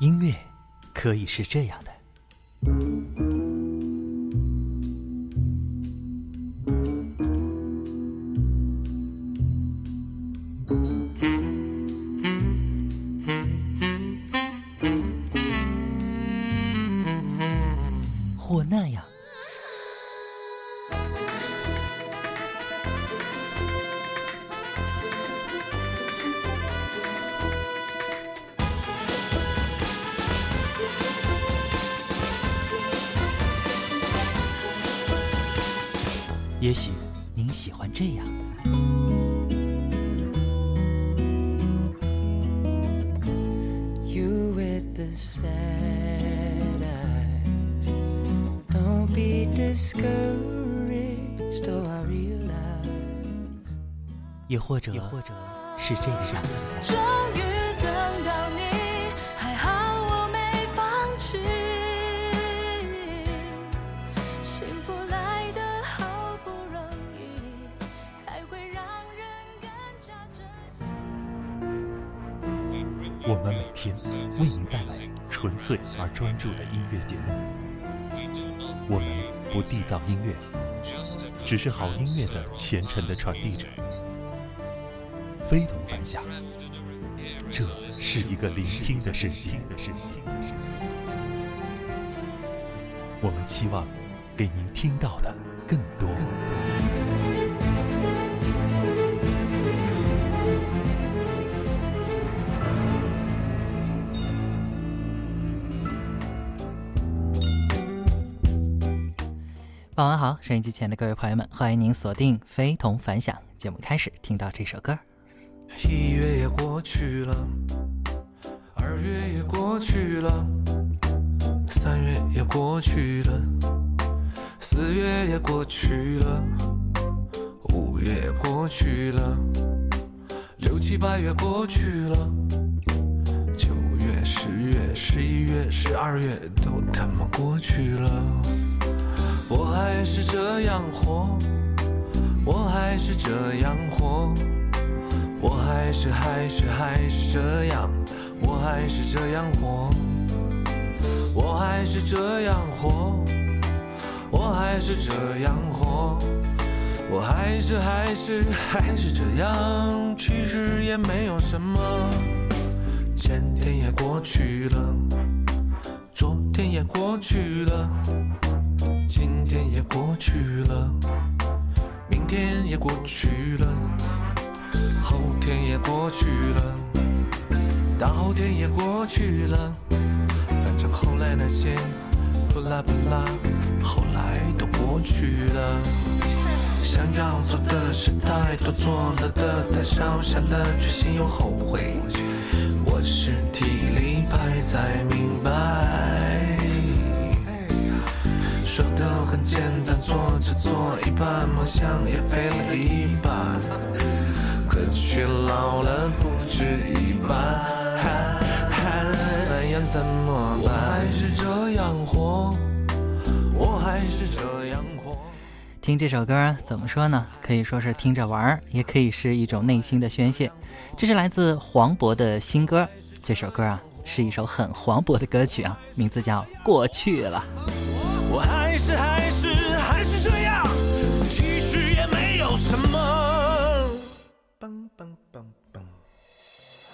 音乐可以是这样的。造音乐，只是好音乐的虔诚的传递者。非同凡响，这是一个聆听的世界。我们期望给您听到的更多。傍晚好，收音机前的各位朋友们，欢迎您锁定《非同凡响》节目。开始听到这首歌，一月也过去了，二月也过去了，三月也过去了，四月也过去了，五月也过去了，六七八月过去了，九月、十月、十一月、十二月都他妈过去了，我还是这样活，我还是这样活。我还是还是还是这样，我还是这样活，我还是这样活，我还是这样活，我还是还是还是这样，其实也没有什么。前天也过去了，昨天也过去了，今天也过去了，明天也过去了。后天也过去了，大后天也过去了，反正后来那些不拉不拉，后来都过去了。想要做的事太多，做了的太少，下了决心又后悔。我是体力派才明白，说的很简单，做着做一半，梦想也飞了一半。可却老了不止一半，那样怎么办？我还是这样活，我还是这样活。听这首歌怎么说呢？可以说是听着玩儿，也可以是一种内心的宣泄。这是来自黄渤的新歌，这首歌啊是一首很黄渤的歌曲啊，名字叫《过去了》。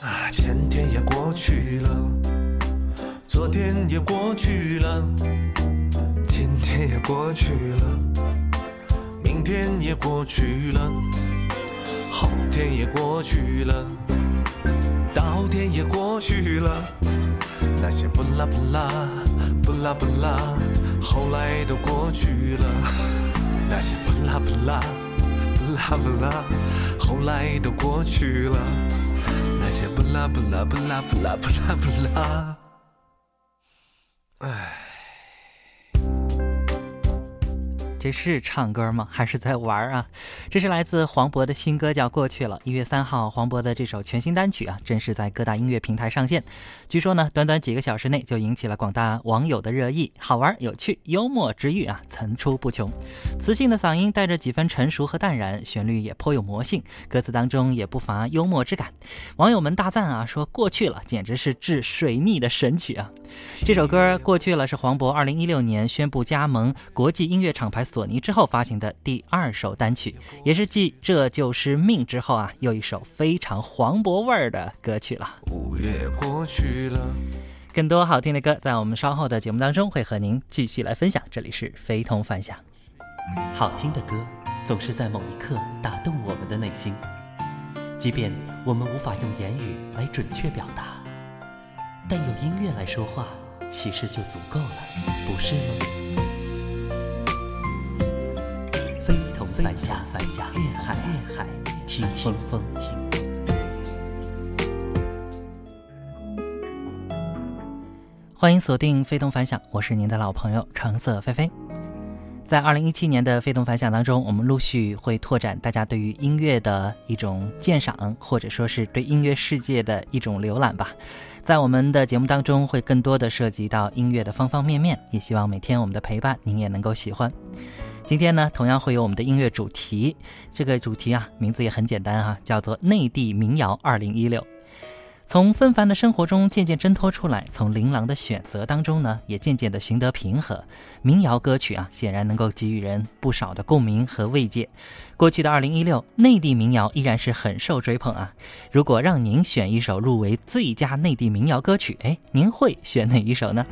啊，前天也过去了，昨天也过去了，今天也过去了，明天也过去了，后天也过去了，大后天也过去了。那些不拉不拉不拉不拉，后来都过去了。那些不拉不拉不拉不拉，后来都过去了。不拉不拉不拉不拉不拉不拉，唉。这是唱歌吗？还是在玩啊？这是来自黄渤的新歌，叫《过去了》。一月三号，黄渤的这首全新单曲啊，正式在各大音乐平台上线。据说呢，短短几个小时内就引起了广大网友的热议，好玩、有趣、幽默之余啊，层出不穷。磁性的嗓音带着几分成熟和淡然，旋律也颇有魔性，歌词当中也不乏幽默之感。网友们大赞啊，说《过去了》简直是治水逆的神曲啊！这首歌《过去了》是黄渤二零一六年宣布加盟国际音乐厂牌索尼之后发行的第二首单曲，也是继《这就是命》之后啊，又一首非常黄渤味儿的歌曲了。五月过去了，更多好听的歌，在我们稍后的节目当中会和您继续来分享。这里是非同凡响，好听的歌总是在某一刻打动我们的内心，即便我们无法用言语来准确表达，但用音乐来说话，其实就足够了，不是吗？非同凡响，凡响，越海，越海，听听风，听。欢迎锁定非同凡响，我是您的老朋友橙色菲菲。在二零一七年的非同凡响当中，我们陆续会拓展大家对于音乐的一种鉴赏，或者说是对音乐世界的一种浏览吧。在我们的节目当中，会更多的涉及到音乐的方方面面，也希望每天我们的陪伴您也能够喜欢。今天呢，同样会有我们的音乐主题，这个主题啊，名字也很简单哈、叫做“内地民谣二零一六”。从纷繁的生活中渐渐挣脱出来，从琳琅的选择当中呢，也渐渐的寻得平和。民谣歌曲啊，显然能够给予人不少的共鸣和慰藉。过去的二零一六，内地民谣依然是很受追捧啊。如果让您选一首入围最佳内地民谣歌曲，哎，您会选哪一首呢？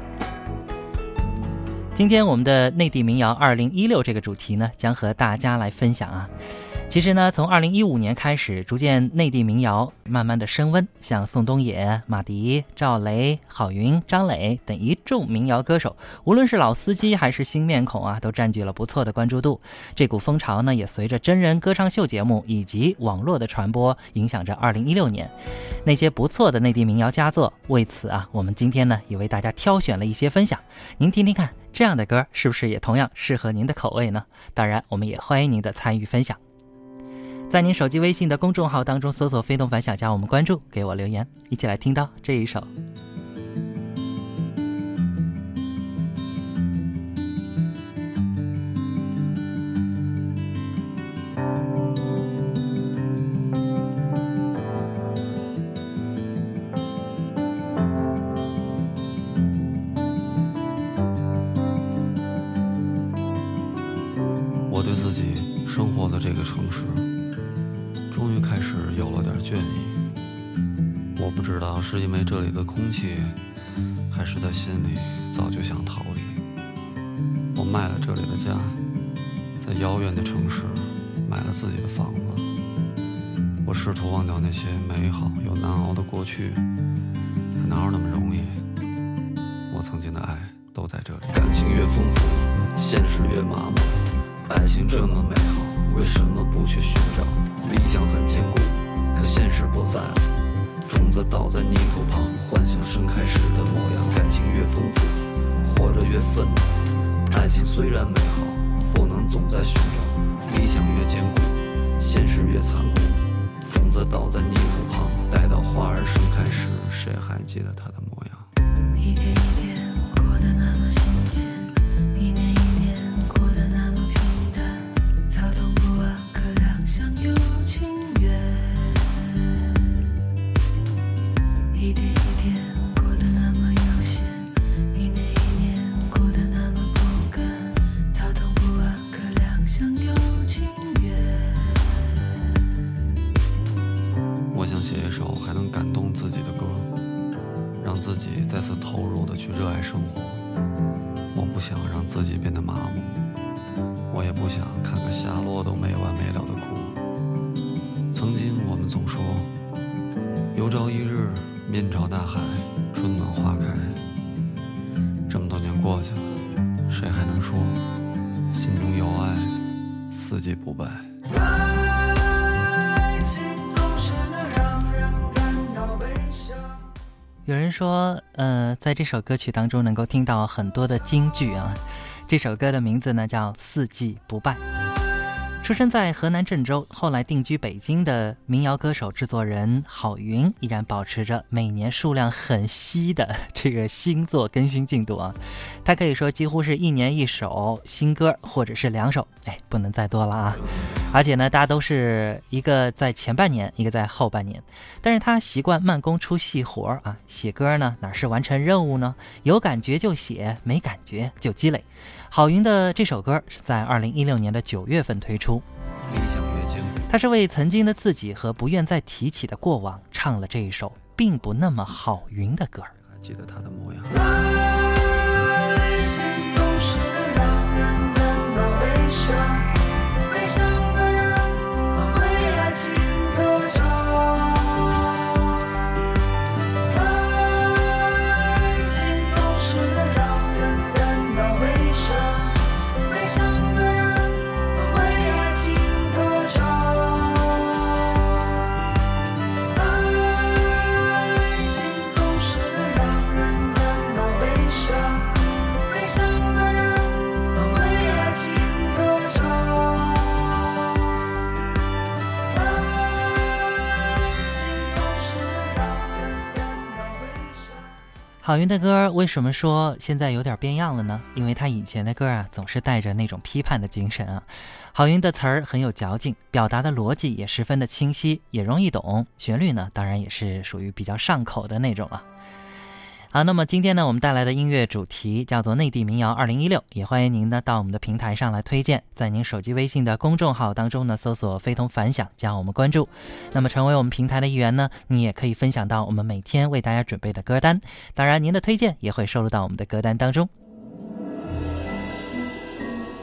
今天我们的内地民谣二零一六这个主题呢，将和大家来分享啊。其实呢，从二零一五年开始，逐渐内地民谣慢慢的升温，像宋冬野、马迪、赵雷、郝云、张磊等一众民谣歌手，无论是老司机还是新面孔啊，都占据了不错的关注度。这股风潮呢，也随着真人歌唱秀节目以及网络的传播，影响着二零一六年那些不错的内地民谣佳作。为此啊，我们今天呢，也为大家挑选了一些分享，您听听看，这样的歌是不是也同样适合您的口味呢？当然，我们也欢迎您的参与分享。在您手机微信的公众号当中搜索“非动凡响”，加我们关注，给我留言，一起来听到这一首。不知道是因为这里的空气，还是在心里早就想逃离。我卖了这里的家，在遥远的城市买了自己的房子。我试图忘掉那些美好又难熬的过去，可哪有那么容易？我曾经的爱都在这里。感情越丰富，现实越麻木。爱情这么美好，为什么不去寻找？理想很坚固，可现实不在了。种子倒在泥土旁，幻想盛开时的模样。感情越丰富，活着越愤怒。爱情虽然美好，不能总在寻找。理想越坚固，现实越残酷。种子倒在泥土旁，待到花儿盛开时，谁还记得它的模样？在这首歌曲当中能够听到很多的京剧啊。这首歌的名字呢叫《四季不败》。出生在河南郑州，后来定居北京的民谣歌手、制作人郝云，依然保持着每年数量很稀的这个新作更新进度啊。他可以说几乎是一年一首新歌，或者是两首，哎，不能再多了啊。而且呢，大家都是一个在前半年，一个在后半年。但是他习惯慢工出细活啊，写歌呢哪是完成任务呢？有感觉就写，没感觉就积累。郝云的这首歌是在二零一六年的九月份推出，理想越坚固。他是为曾经的自己和不愿再提起的过往唱了这一首并不那么郝云的歌。还记得他的模样。郝云的歌为什么说现在有点变样了呢？因为他以前的歌啊，总是带着那种批判的精神啊。郝云的词儿很有嚼劲，表达的逻辑也十分的清晰，也容易懂。旋律呢，当然也是属于比较上口的那种啊。好，那么今天呢，我们带来的音乐主题叫做“内地民谣二零一六”，也欢迎您呢到我们的平台上来推荐，在您手机微信的公众号当中呢搜索“非同凡响”，加我们关注。那么成为我们平台的一员呢，你也可以分享到我们每天为大家准备的歌单。当然，您的推荐也会收录到我们的歌单当中。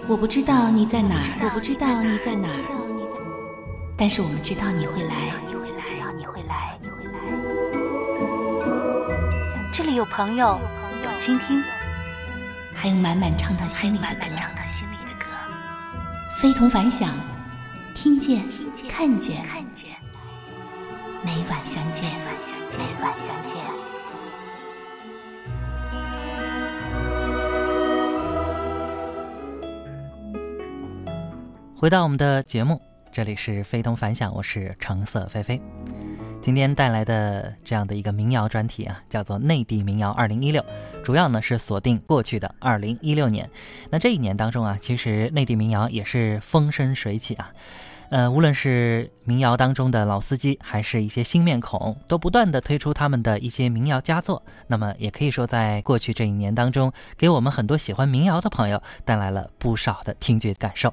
我不知道你在哪儿，我不知道你在哪儿，但是我们知道你会来，你会来，你会来，你会来。这里有朋友，有倾听，还有满满唱到心里的歌，唱到心里的歌。非同凡响，听见，看见，每晚相见，每晚相见。回到我们的节目，这里是非同凡响，我是橙色菲菲。今天带来的这样的一个民谣专题啊，叫做《内地民谣二零一六》，主要呢是锁定过去的二零一六年。那这一年当中啊，其实内地民谣也是风生水起啊。呃，无论是民谣当中的老司机，还是一些新面孔，都不断的推出他们的一些民谣佳作。那么，也可以说，在过去这一年当中，给我们很多喜欢民谣的朋友带来了不少的听觉感受。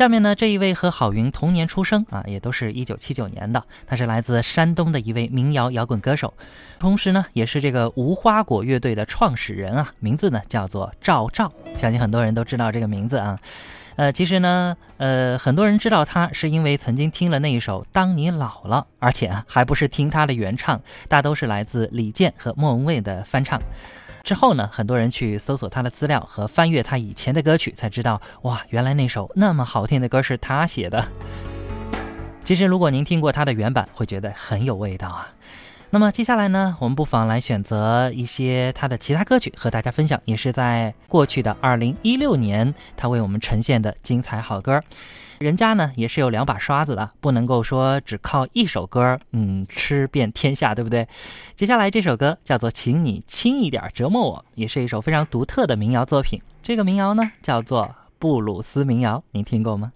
下面呢，这一位和郝云同年出生啊，也都是一九七九年的，他是来自山东的一位民谣摇滚歌手，同时呢，也是这个无花果乐队的创始人啊，名字呢叫做赵照，相信很多人都知道这个名字啊。呃，其实呢，呃，很多人知道他是因为曾经听了那一首《当你老了》，而且啊，还不是听他的原唱，大都是来自李健和莫文蔚的翻唱。之后呢，很多人去搜索他的资料和翻阅他以前的歌曲，才知道哇，原来那首那么好听的歌是他写的。其实，如果您听过他的原版，会觉得很有味道啊。那么接下来呢，我们不妨来选择一些他的其他歌曲和大家分享，也是在过去的二零一六年他为我们呈现的精彩好歌。人家呢也是有两把刷子的，不能够说只靠一首歌，嗯，吃遍天下，对不对？接下来这首歌叫做《请你轻一点折磨我》，也是一首非常独特的民谣作品。这个民谣呢叫做布鲁斯民谣，您听过吗？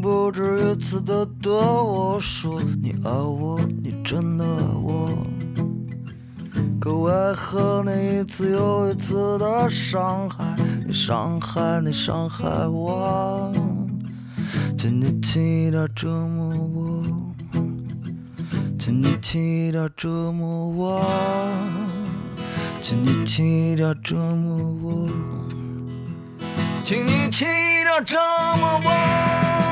不止一次的对我说你爱我，你真的爱我。可为何你一次又一次的伤害，你伤害你伤害我？请你轻一点折磨我，请你轻一点折磨我，请你轻一点折磨我。请你轻一点折磨我。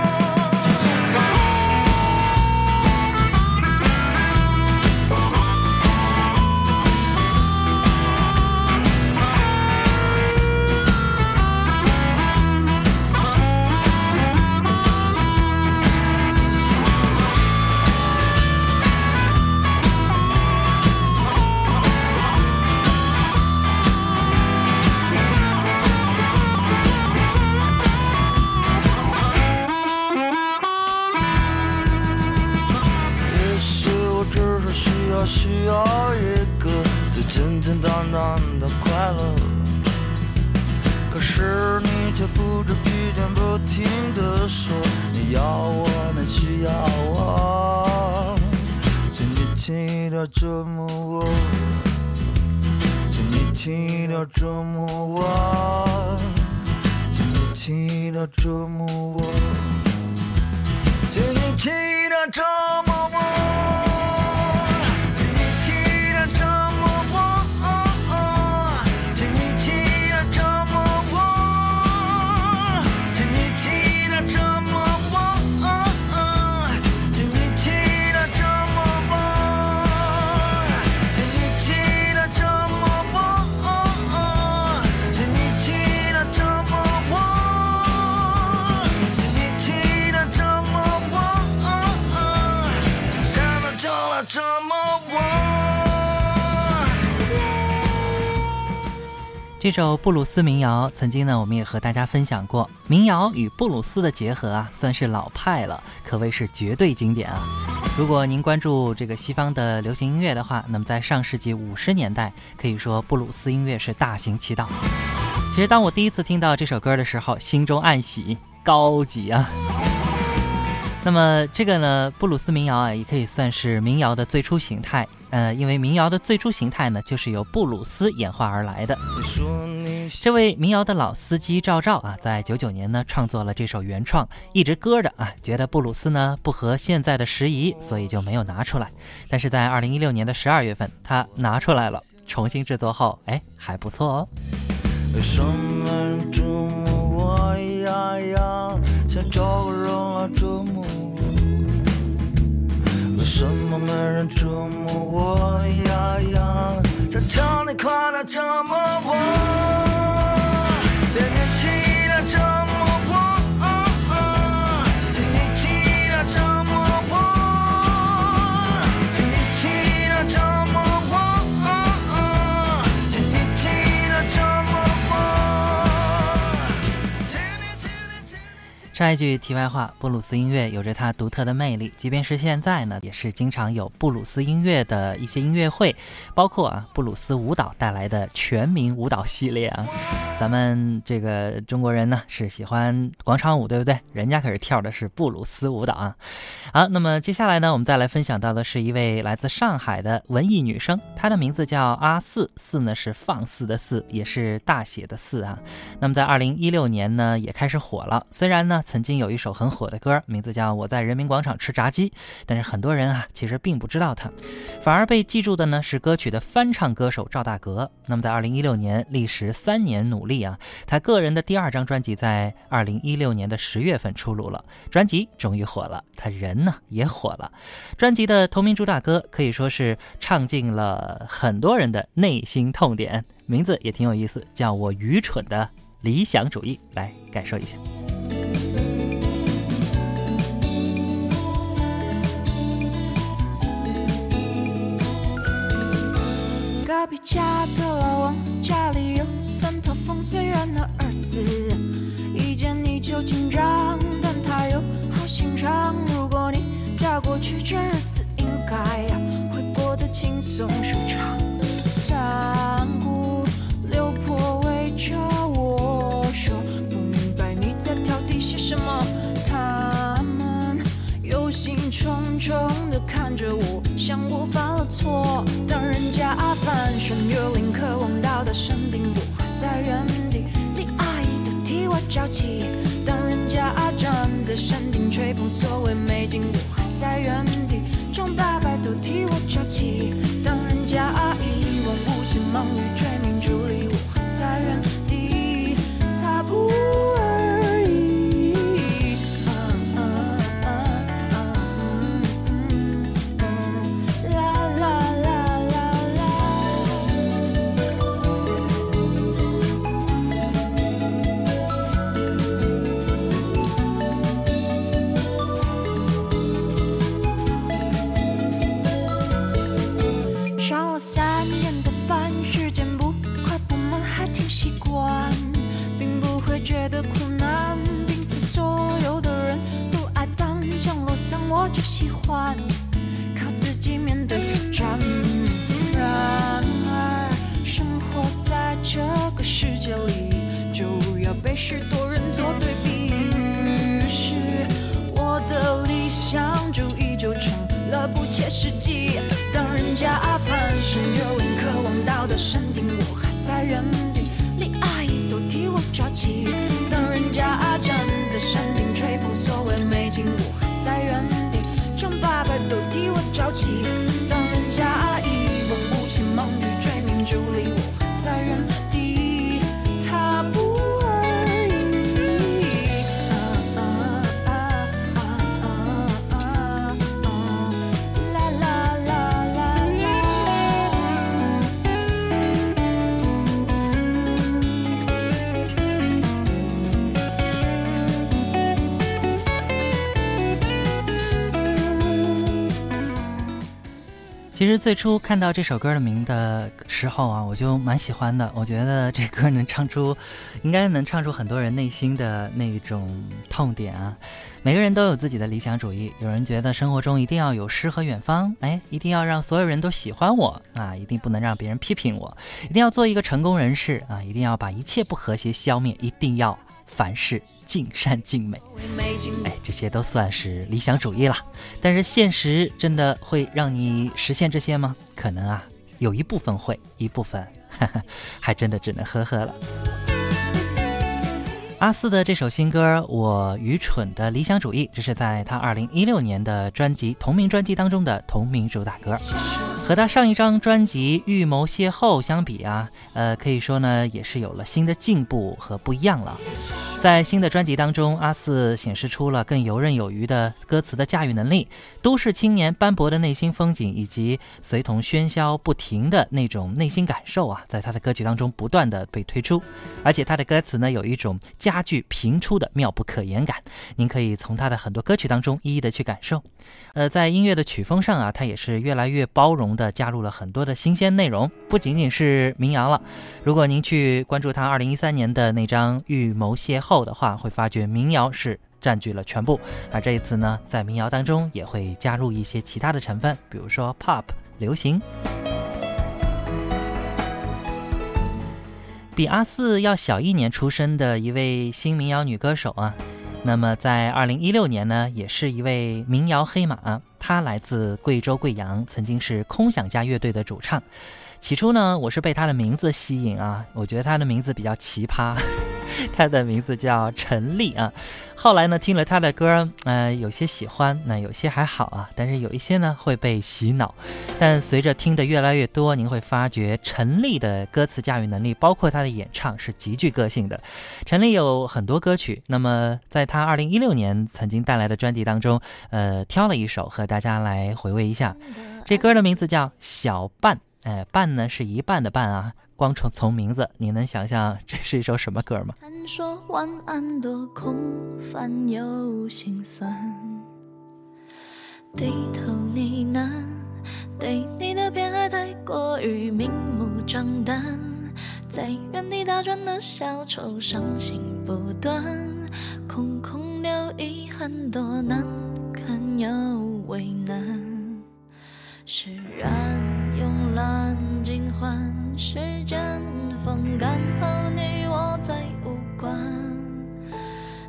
简单单的快乐，可是你却不知疲倦不停的说你要我，你需要我，请你轻一点折磨我，请你轻一点折磨我，请你轻一点折磨我，请你轻一点折磨这首布鲁斯民谣，曾经呢，我们也和大家分享过。民谣与布鲁斯的结合啊，算是老派了，可谓是绝对经典啊。如果您关注这个西方的流行音乐的话，那么在上世纪五十年代，可以说布鲁斯音乐是大行其道。其实当我第一次听到这首歌的时候，心中暗喜，高级啊！那么这个呢，布鲁斯民谣啊，也可以算是民谣的最初形态。呃，因为民谣的最初形态呢，就是由布鲁斯演化而来的。这位民谣的老司机赵照啊，在九九年呢创作了这首原创，一直搁着啊，觉得布鲁斯呢不合现在的时宜，所以就没有拿出来。但是在二零一六年的十二月份，他拿出来了，重新制作后，哎，还不错哦。为什么人折磨我呀呀？想找个人来折磨？什么没人折磨我呀呀？求求你快乐折磨我，请你轻的折磨插一句题外话，布鲁斯音乐有着它独特的魅力，即便是现在呢，也是经常有布鲁斯音乐的一些音乐会，包括啊布鲁斯舞蹈带来的全民舞蹈系列啊。咱们这个中国人呢是喜欢广场舞，对不对？人家可是跳的是布鲁斯舞蹈啊。好，那么接下来呢，我们再来分享到的是一位来自上海的文艺女生，她的名字叫阿四，四呢是放肆的肆，也是大写的四啊。那么在二零一六年呢，也开始火了。虽然呢，曾经有一首很火的歌，名字叫《我在人民广场吃炸鸡》，但是很多人啊，其实并不知道它，反而被记住的呢是歌曲的翻唱歌手赵大格。那么在二零一六年，历时三年努力啊，他个人的第二张专辑在二零一六年的十月份出炉了，专辑终于火了，他人呢也火了。专辑的同名主打歌可以说是唱尽了很多人的内心痛点，名字也挺有意思，叫我愚蠢的理想主义，来感受一下。隔壁家的老王家里有三套房虽然的儿子，一见你就紧张，但他又好心肠。如果你嫁过去，这日子应该呀会过得轻松舒畅。三姑六婆围着我说，不明白你在挑剔些什么。忡忡地看着我，像我犯了错。当人家翻山越岭，渴望到达山顶，我还在原地。李阿姨都替我着急。当人家站在山顶吹捧所谓美景，我还在原地。庄大伯都替我着急。当人家一望无际，忙于三年的班时间不快不慢，还挺习惯，并不会觉得苦难，并非所有的人都爱当降落伞，我就喜欢靠自己面对挑战。然而，生活在这个世界里，就要被许多。不切实际。当人家翻身，有人渴望到达山顶，我还在原地，离爱都替我着急。当人家站在山顶吹捧所谓美景，我还在原地，穷爸爸都替我着急。其实最初看到这首歌的名的时候啊，我就蛮喜欢的。我觉得这歌能唱出，应该能唱出很多人内心的那种痛点啊。每个人都有自己的理想主义，有人觉得生活中一定要有诗和远方，哎，一定要让所有人都喜欢我啊，一定不能让别人批评我，一定要做一个成功人士啊，一定要把一切不和谐消灭，一定要凡事尽善尽美。哎，这些都算是理想主义了。但是现实真的会让你实现这些吗？可能啊，有一部分会，一部分 还真的只能呵呵了。阿四的这首新歌《我愚蠢的理想主义》，这是在他二零一六年的专辑同名专辑当中的同名主打歌。和他上一张专辑《预谋邂逅》相比啊，呃，可以说呢，也是有了新的进步和不一样了。在新的专辑当中，阿四显示出了更游刃有余的歌词的驾驭能力，都市青年斑驳的内心风景，以及随同喧嚣不停的那种内心感受啊，在他的歌曲当中不断的被推出，而且他的歌词呢，有一种佳句频出的妙不可言感，您可以从他的很多歌曲当中一一的去感受。呃，在音乐的曲风上啊，他也是越来越包容的加入了很多的新鲜内容，不仅仅是民谣了。如果您去关注他二零一三年的那张《预谋邂逅》后的话，会发觉民谣是占据了全部。而这一次呢，在民谣当中也会加入一些其他的成分，比如说 pop 流行。比阿四要小一年出生的一位新民谣女歌手啊，那么在二零一六年呢，也是一位民谣黑马。她来自贵州贵阳，曾经是空想家乐队的主唱。起初呢，我是被她的名字吸引啊，我觉得她的名字比较奇葩，她的名字叫陈丽啊。后来呢，听了他的歌，呃，有些喜欢，那有些还好啊，但是有一些呢会被洗脑。但随着听的越来越多，您会发觉陈丽的歌词驾驭能力，包括她的演唱是极具个性的。陈丽有很多歌曲，那么在她二零一六年曾经带来的专辑当中，呃，挑了一首和大家来回味一下。这歌的名字叫《小半》，哎，半呢是一半的半啊。光从从名字，你能想象这是一首什么歌吗？谈说晚安多空泛又心酸，低头呢喃，对你的偏爱太过于明目张胆，在原地打转的小丑，伤心不断，空空留遗憾，多难堪又为难。释然乱尽欢，时间风干和你我再无关。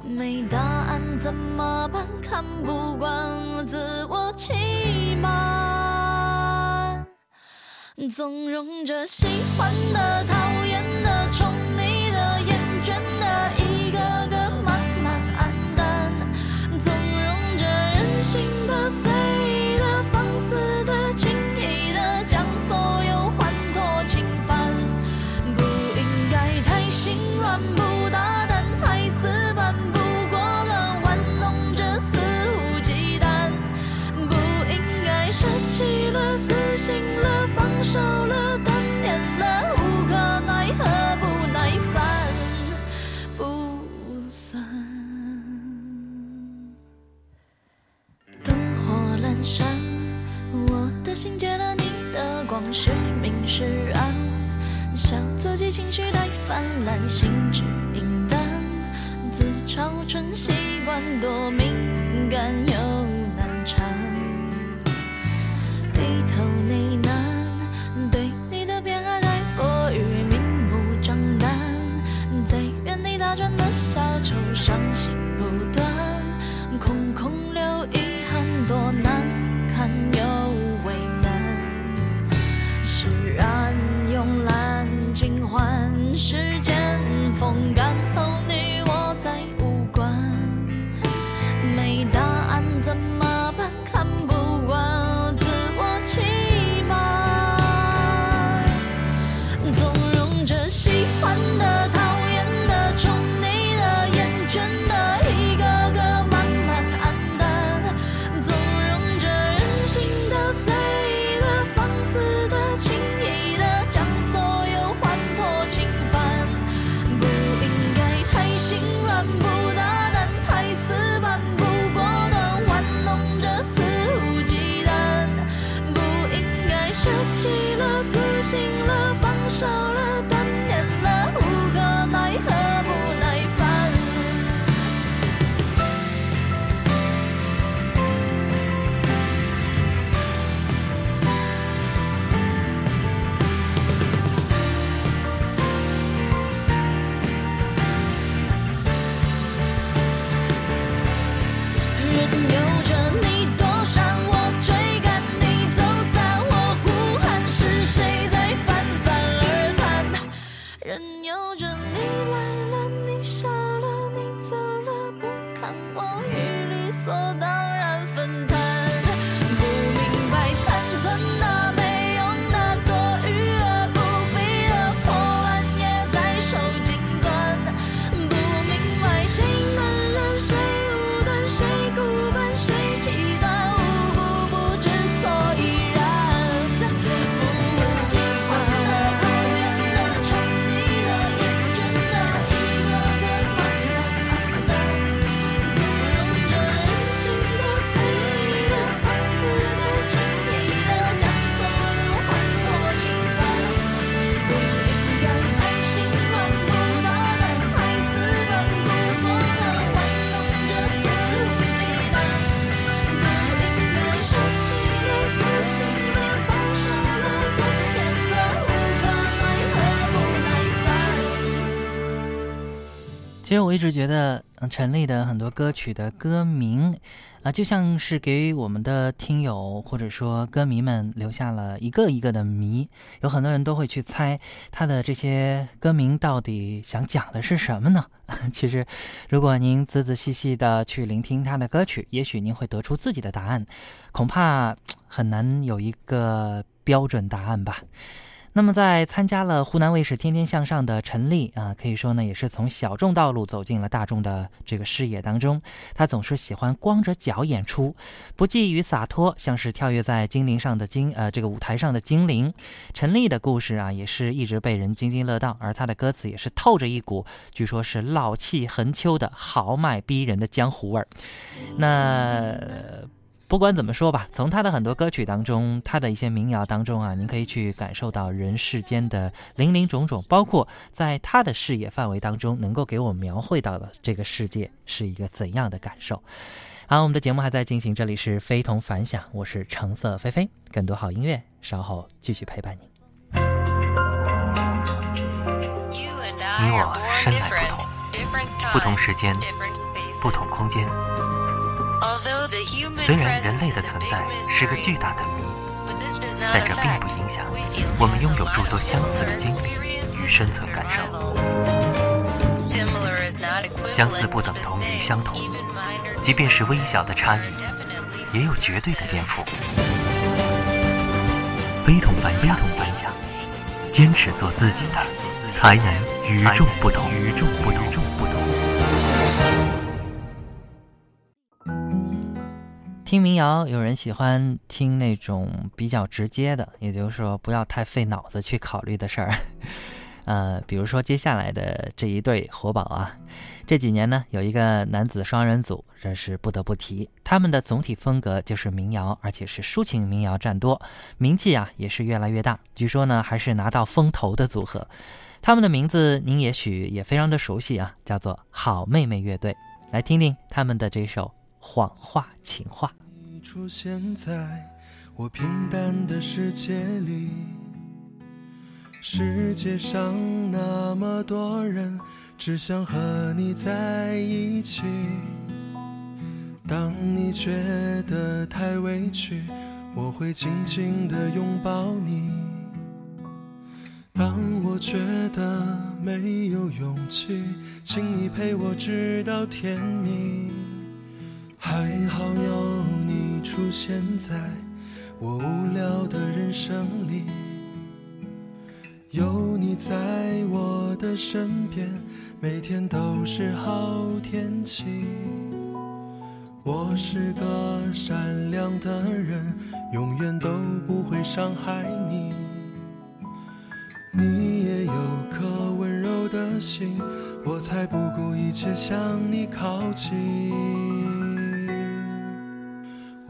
没答案怎么办？看不惯自我欺瞒，纵容着喜欢的、讨厌的、宠山，我的心借了你的光，是明是暗。笑自己情绪太泛滥，心智明淡，自嘲成习惯，多敏感有着你。其实我一直觉得，陈粒的很多歌曲的歌名，啊，就像是给我们的听友或者说歌迷们留下了一个一个的谜。有很多人都会去猜他的这些歌名到底想讲的是什么呢？其实，如果您仔仔细细的去聆听他的歌曲，也许您会得出自己的答案。恐怕很难有一个标准答案吧。那么，在参加了湖南卫视《天天向上》的陈丽啊，可以说呢，也是从小众道路走进了大众的这个视野当中。他总是喜欢光着脚演出，不羁与洒脱，像是跳跃在精灵上的精呃这个舞台上的精灵。陈丽的故事啊，也是一直被人津津乐道，而他的歌词也是透着一股据说是老气横秋的豪迈逼人的江湖味儿。那。不管怎么说吧，从他的很多歌曲当中，他的一些民谣当中啊，您可以去感受到人世间的零零种种，包括在他的视野范围当中，能够给我描绘到的这个世界是一个怎样的感受。好，我们的节目还在进行，这里是非同凡响，我是橙色菲菲，更多好音乐稍后继续陪伴你。你我生来不同，不同时间，不同空间。虽然人类的存在是个巨大的谜，但这并不影响我们拥有诸多相似的经历与生存感受。相似不等同于相同，即便是微小的差异，也有绝对的颠覆。非同凡响，非同凡响坚持做自己的，才能与众不同。与众不同，听民谣，有人喜欢听那种比较直接的，也就是说不要太费脑子去考虑的事儿。呃，比如说接下来的这一对活宝啊，这几年呢有一个男子双人组，这是不得不提。他们的总体风格就是民谣，而且是抒情民谣占多，名气啊也是越来越大。据说呢还是拿到风头的组合。他们的名字您也许也非常的熟悉啊，叫做好妹妹乐队。来听听他们的这首。谎话情话。你出现在我平淡的世界里，世界上那么多人，只想和你在一起。当你觉得太委屈，我会紧紧地拥抱你。当我觉得没有勇气，请你陪我直到天明。还好有你出现在我无聊的人生里，有你在我的身边，每天都是好天气。我是个善良的人，永远都不会伤害你。你也有颗温柔的心，我才不顾一切向你靠近。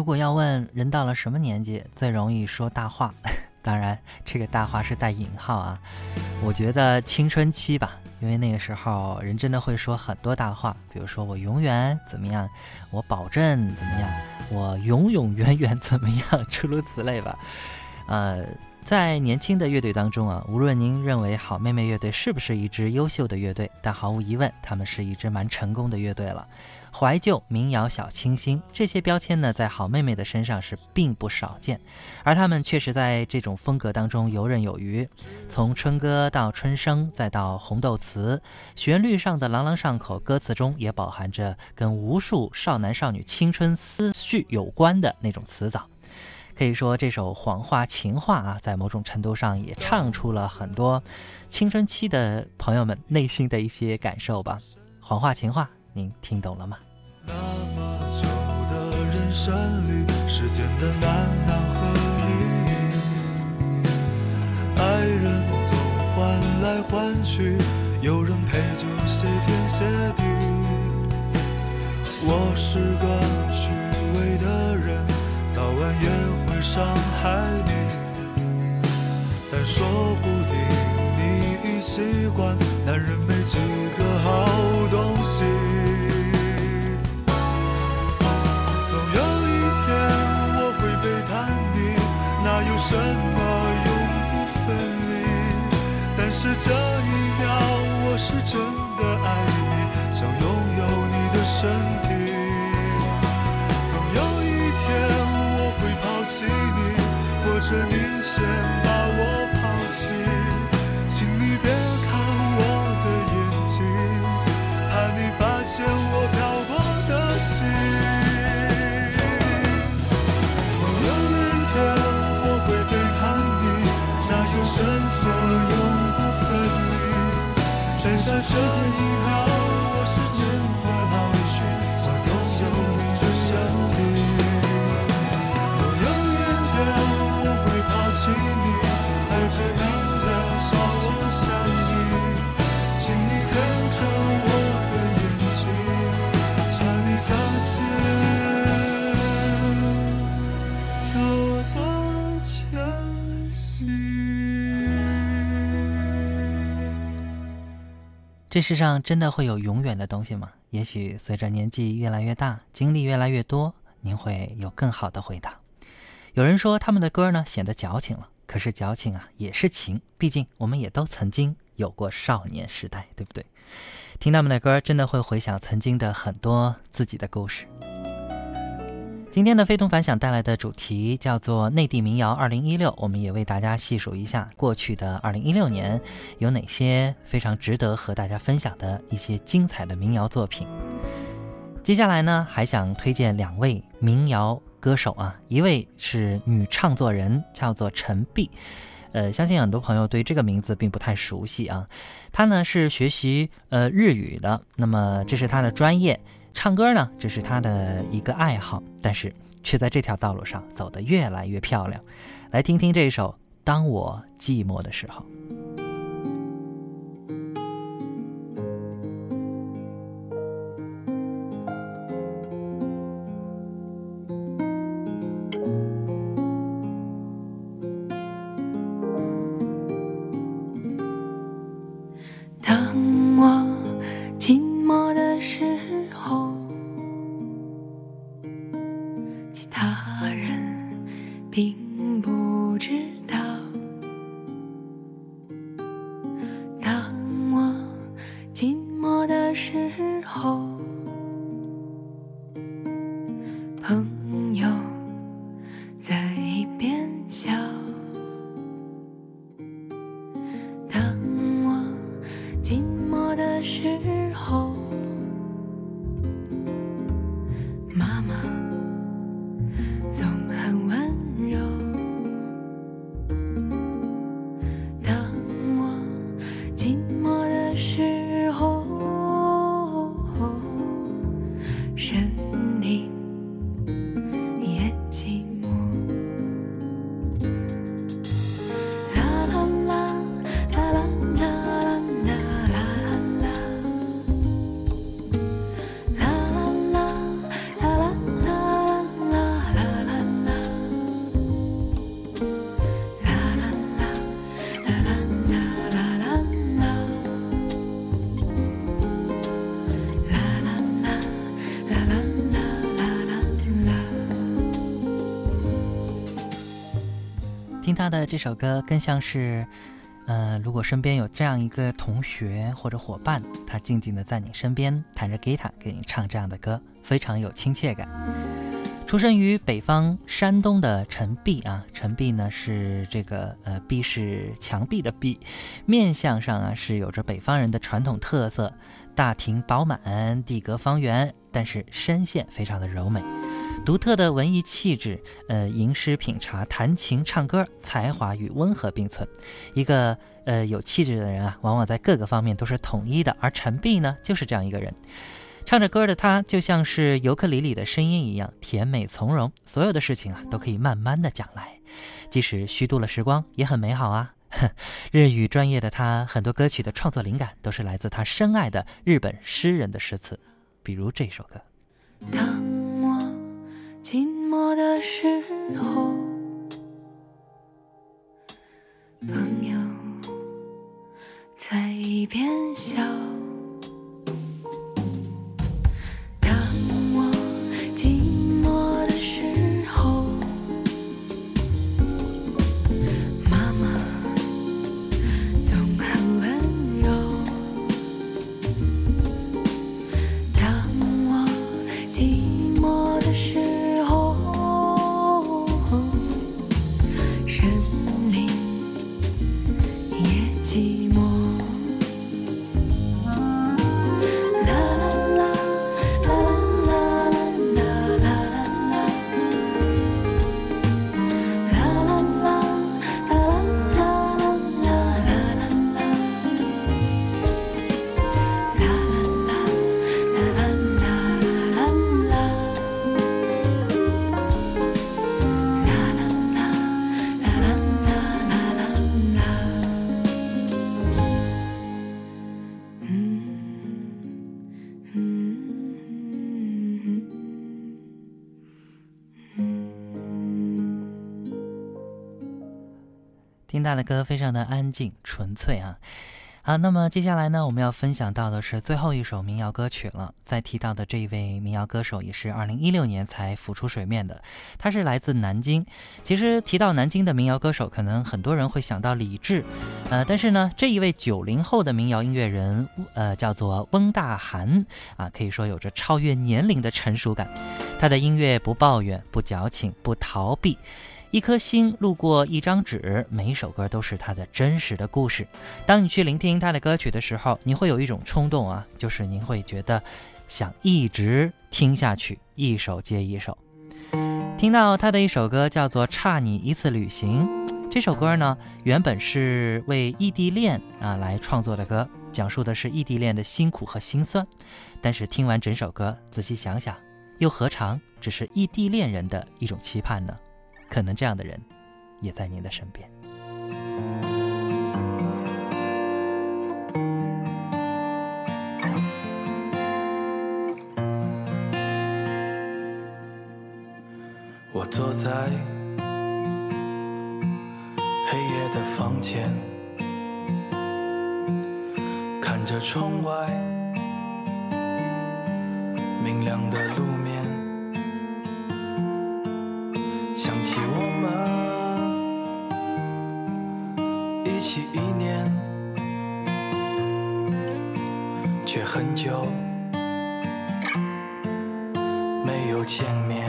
如果要问人到了什么年纪最容易说大话，当然这个大话是带引号啊。我觉得青春期吧，因为那个时候人真的会说很多大话，比如说我永远怎么样，我保证怎么样，我永永远远怎么样，诸如此类吧。呃，在年轻的乐队当中啊，无论您认为好妹妹乐队是不是一支优秀的乐队，但毫无疑问，他们是一支蛮成功的乐队了。怀旧、民谣、小清新这些标签呢，在好妹妹的身上是并不少见，而他们确实在这种风格当中游刃有余。从春歌到春生，再到红豆词，旋律上的朗朗上口，歌词中也饱含着跟无数少男少女青春思绪有关的那种词藻。可以说，这首谎话情话啊，在某种程度上也唱出了很多青春期的朋友们内心的一些感受吧。谎话情话，您听懂了吗？那么久的人生里，时间的难难和力，爱人总换来换去，有人陪就谢天谢地。我是个虚伪的人，早晚也会伤害你，但说不定你已习惯，男人没几个好我站上时这世上真的会有永远的东西吗？也许随着年纪越来越大，经历越来越多，您会有更好的回答。有人说他们的歌呢显得矫情了，可是矫情啊也是情，毕竟我们也都曾经有过少年时代，对不对？听他们的歌，真的会回想曾经的很多自己的故事。今天的非同凡响带来的主题叫做“内地民谣二零一六”，我们也为大家细数一下过去的二零一六年有哪些非常值得和大家分享的一些精彩的民谣作品。接下来呢，还想推荐两位民谣歌手啊，一位是女唱作人，叫做陈碧。呃，相信很多朋友对这个名字并不太熟悉啊。她呢是学习呃日语的，那么这是她的专业。唱歌呢，只是他的一个爱好，但是却在这条道路上走得越来越漂亮。来听听这首《当我寂寞的时候》。他的这首歌，更像是，呃，如果身边有这样一个同学或者伙伴，他静静的在你身边弹着吉他给你唱这样的歌，非常有亲切感。出生于北方山东的陈璧啊，陈璧呢是这个呃壁是墙壁的壁，面相上啊是有着北方人的传统特色，大庭饱满，地阁方圆，但是声线非常的柔美。独特的文艺气质，呃，吟诗品茶、弹琴唱歌，才华与温和并存。一个呃有气质的人啊，往往在各个方面都是统一的，而陈碧呢，就是这样一个人。唱着歌的他，就像是尤克里里的声音一样甜美从容，所有的事情啊，都可以慢慢的讲来，即使虚度了时光，也很美好啊。日语专业的他，很多歌曲的创作灵感都是来自他深爱的日本诗人的诗词，比如这首歌。当寂寞的时候，朋友在一边笑。他的歌非常的安静纯粹啊。好，那么接下来呢，我们要分享到的是最后一首民谣歌曲了。在提到的这一位民谣歌手，也是二零一六年才浮出水面的，他是来自南京。其实提到南京的民谣歌手，可能很多人会想到李志，呃，但是呢，这一位九零后的民谣音乐人，呃，叫做翁大涵啊，可以说有着超越年龄的成熟感。他的音乐不抱怨，不矫情，不逃避。一颗心路过一张纸，每一首歌都是他的真实的故事。当你去聆听他的歌曲的时候，你会有一种冲动啊，就是您会觉得想一直听下去，一首接一首。听到他的一首歌叫做《差你一次旅行》，这首歌呢原本是为异地恋啊来创作的歌，讲述的是异地恋的辛苦和辛酸。但是听完整首歌，仔细想想，又何尝只是异地恋人的一种期盼呢？可能这样的人，也在您的身边。我坐在黑夜的房间，看着窗外明亮的路面，想起我们一起一年，却很久没有见面。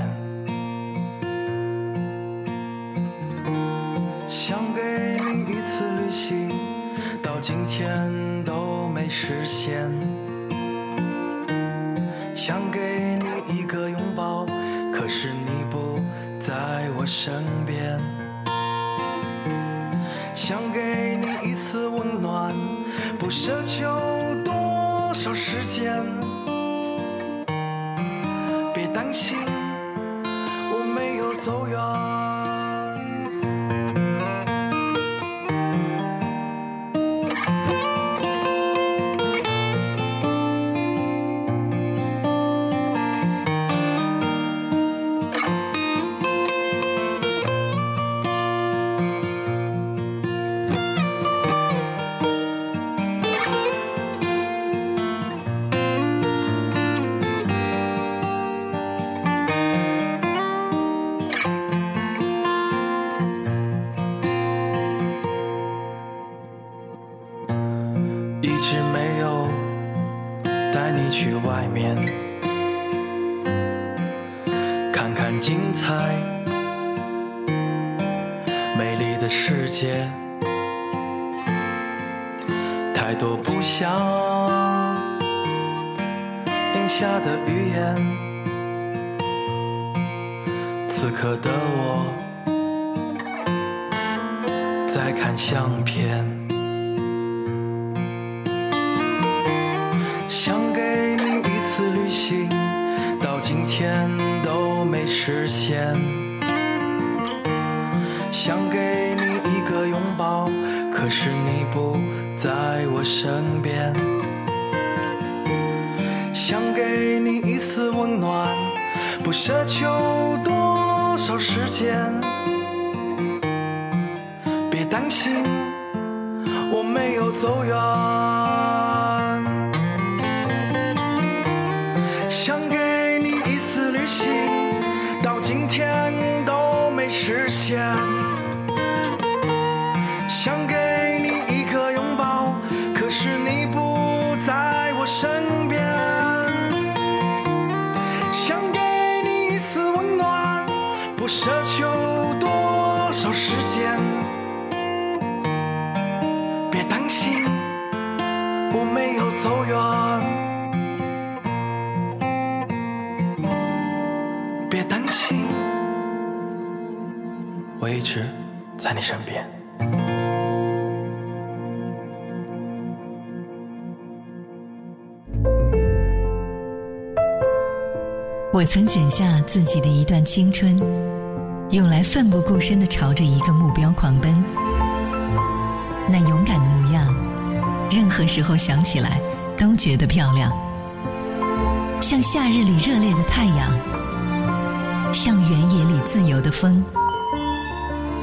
相信，我没有走远。下的语言。此刻的我在看相片。想给你一次旅行，到今天都没实现。我没有走远。想给你一次旅行，到今天都没实现。一直在你身边。我曾剪下自己的一段青春，用来奋不顾身的朝着一个目标狂奔。那勇敢的模样，任何时候想起来都觉得漂亮。像夏日里热烈的太阳，像原野里自由的风。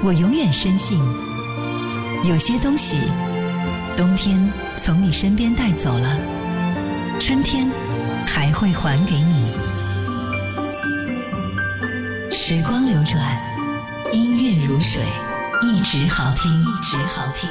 我永远深信，有些东西，冬天从你身边带走了，春天还会还给你。时光流转，音乐如水，一直好听，一直好听。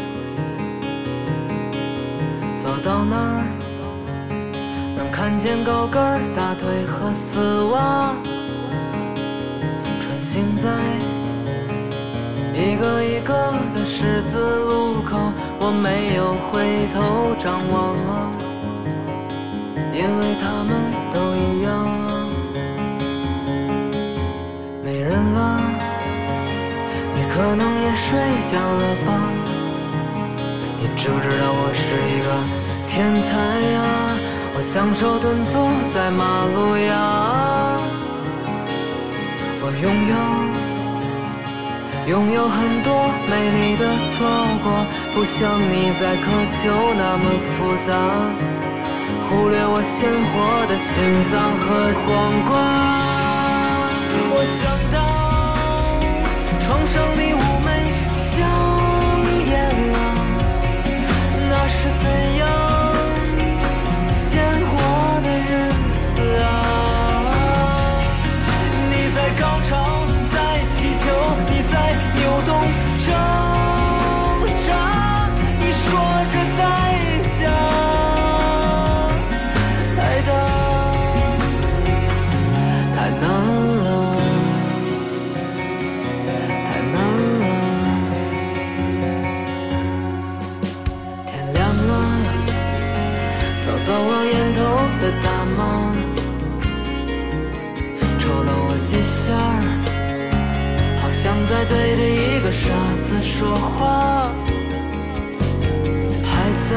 到哪儿能看见高跟大腿和丝袜，穿行在一个一个的十字路口，我没有回头张望，因为他们都一样啊。没人了，你可能也睡觉了吧？你知不知道我是一个天才呀？我享受蹲坐在马路牙，我拥有拥有很多美丽的错过，不像你在渴求那么复杂，忽略我鲜活的心脏和黄瓜。我想到床上你说话。孩子，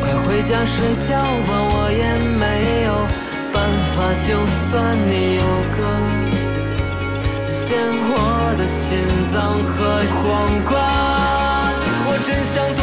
快回家睡觉吧，我也没有办法，就算你有个鲜活的心脏和黄瓜，我真想多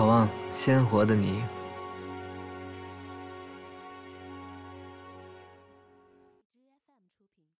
渴望鲜活的你。